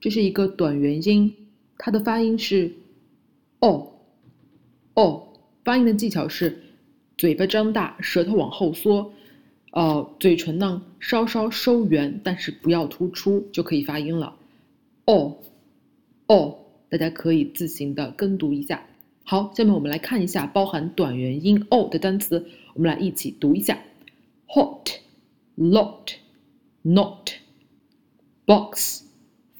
这是一个短元音，它的发音是 o o。发音的技巧是嘴巴张大，舌头往后缩，呃，嘴唇呢稍稍收圆，但是不要突出，就可以发音了。o o，大家可以自行的跟读一下。好，下面我们来看一下包含短元音 o 的单词，我们来一起读一下：hot、lot、not、box、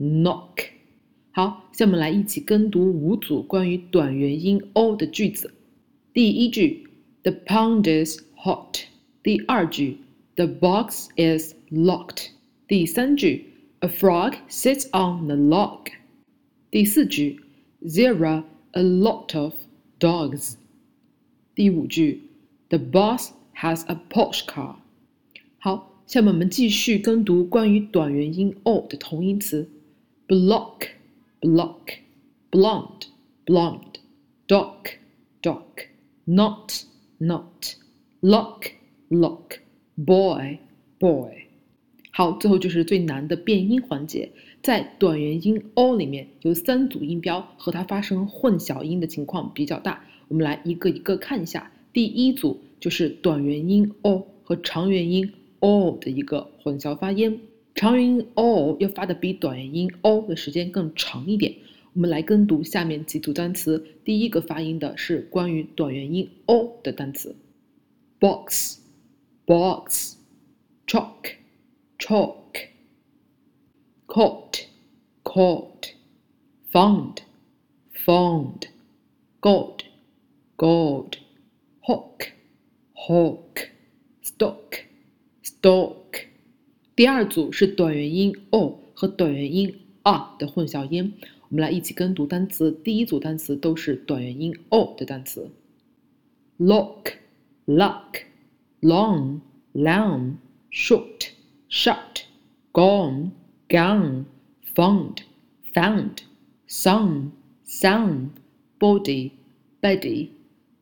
knock。好，下面来一起跟读五组关于短元音 o 的句子。第一句，The pond is hot。第二句，The box is locked。第三句，A frog sits on the log。第四句，Zero a lot of dogs. 第五句，The boss has a Porsche car. 好，下面我们继续跟读关于短元音 o 的同音词 ：block, block, blond, blond dock dock, not, not, lock, lock, boy, boy。好，最后就是最难的变音环节。在短元音 o 里面有三组音标和它发生混淆音的情况比较大，我们来一个一个看一下。第一组就是短元音 o 和长元音 o 的一个混淆发音，长元音 o 要发的比短元音 o 的时间更长一点。我们来跟读下面几组单词，第一个发音的是关于短元音 o 的单词：box，box，chalk，chalk。caught, caught, found, found, gold, gold, hawk, hawk, stock, stock。第二组是短元音 o 和短元音 a 的混淆音，我们来一起跟读单词。第一组单词都是短元音 o 的单词：lock, luck, long, lamb, short, shut, gone。gun, found, found, sun, sun, body, body,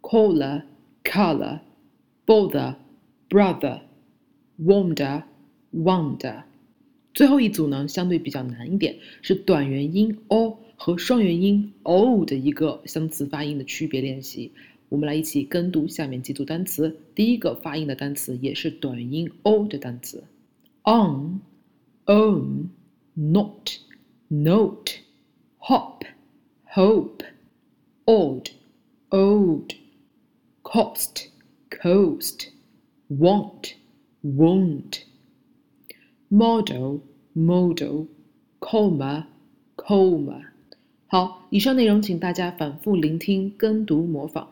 caller, color, bother, brother, wonder, wonder。最后一组呢，相对比较难一点，是短元音 o 和双元音 o 的一个相似发音的区别练习。我们来一起跟读下面几组单词。第一个发音的单词也是短元音 o 的单词：on, own。not, note, hop, hope, old old, cost, cost want, won't, model, model, comma, comma。好，以上内容请大家反复聆听、跟读、模仿。